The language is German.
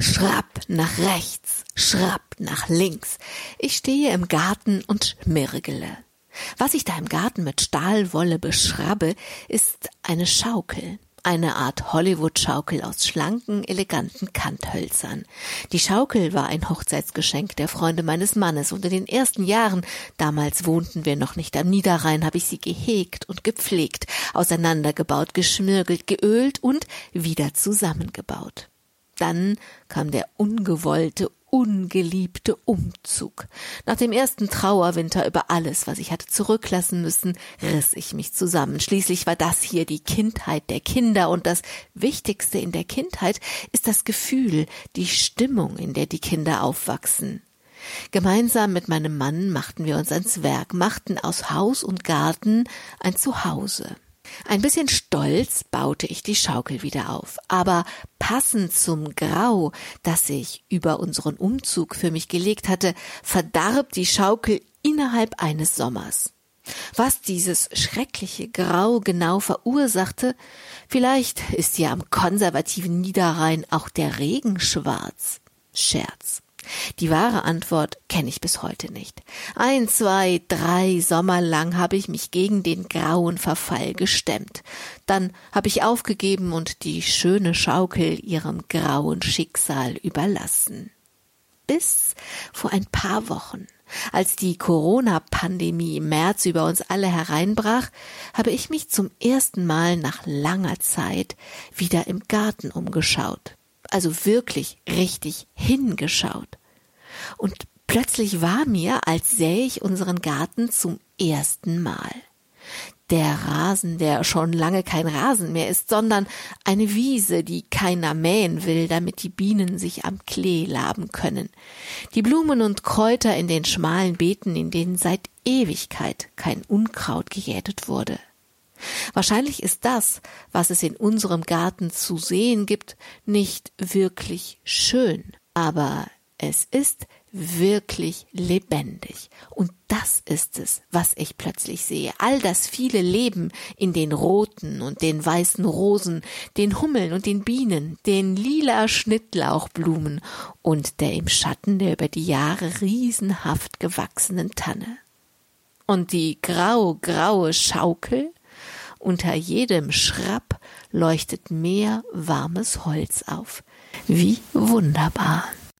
Schrapp nach rechts, schrapp nach links. Ich stehe im Garten und mirgele. Was ich da im Garten mit Stahlwolle beschrabbe, ist eine Schaukel eine Art Hollywood-Schaukel aus schlanken, eleganten Kanthölzern. Die Schaukel war ein Hochzeitsgeschenk der Freunde meines Mannes und in den ersten Jahren, damals wohnten wir noch nicht am Niederrhein, habe ich sie gehegt und gepflegt, auseinandergebaut, geschmirgelt, geölt und wieder zusammengebaut. Dann kam der ungewollte, ungeliebte Umzug. Nach dem ersten Trauerwinter über alles, was ich hatte zurücklassen müssen, riss ich mich zusammen. Schließlich war das hier die Kindheit der Kinder und das Wichtigste in der Kindheit ist das Gefühl, die Stimmung, in der die Kinder aufwachsen. Gemeinsam mit meinem Mann machten wir uns ans Werk, machten aus Haus und Garten ein Zuhause. Ein bisschen stolz baute ich die Schaukel wieder auf, aber passend zum Grau, das ich über unseren Umzug für mich gelegt hatte, verdarb die Schaukel innerhalb eines Sommers. Was dieses schreckliche Grau genau verursachte, vielleicht ist ja am konservativen Niederrhein auch der Regen schwarz. Scherz. Die wahre Antwort kenne ich bis heute nicht. Ein, zwei, drei Sommer lang habe ich mich gegen den grauen Verfall gestemmt. Dann habe ich aufgegeben und die schöne Schaukel ihrem grauen Schicksal überlassen. Bis vor ein paar Wochen. Als die Corona-Pandemie im März über uns alle hereinbrach, habe ich mich zum ersten Mal nach langer Zeit wieder im Garten umgeschaut also wirklich richtig hingeschaut. Und plötzlich war mir, als sähe ich unseren Garten zum ersten Mal. Der Rasen, der schon lange kein Rasen mehr ist, sondern eine Wiese, die keiner mähen will, damit die Bienen sich am Klee laben können. Die Blumen und Kräuter in den schmalen Beeten, in denen seit Ewigkeit kein Unkraut gejätet wurde. Wahrscheinlich ist das, was es in unserem Garten zu sehen gibt, nicht wirklich schön, aber es ist wirklich lebendig. Und das ist es, was ich plötzlich sehe. All das viele Leben in den roten und den weißen Rosen, den Hummeln und den Bienen, den lila Schnittlauchblumen und der im Schatten der über die Jahre riesenhaft gewachsenen Tanne. Und die grau-graue Schaukel, unter jedem Schrapp leuchtet mehr warmes Holz auf. Wie wunderbar.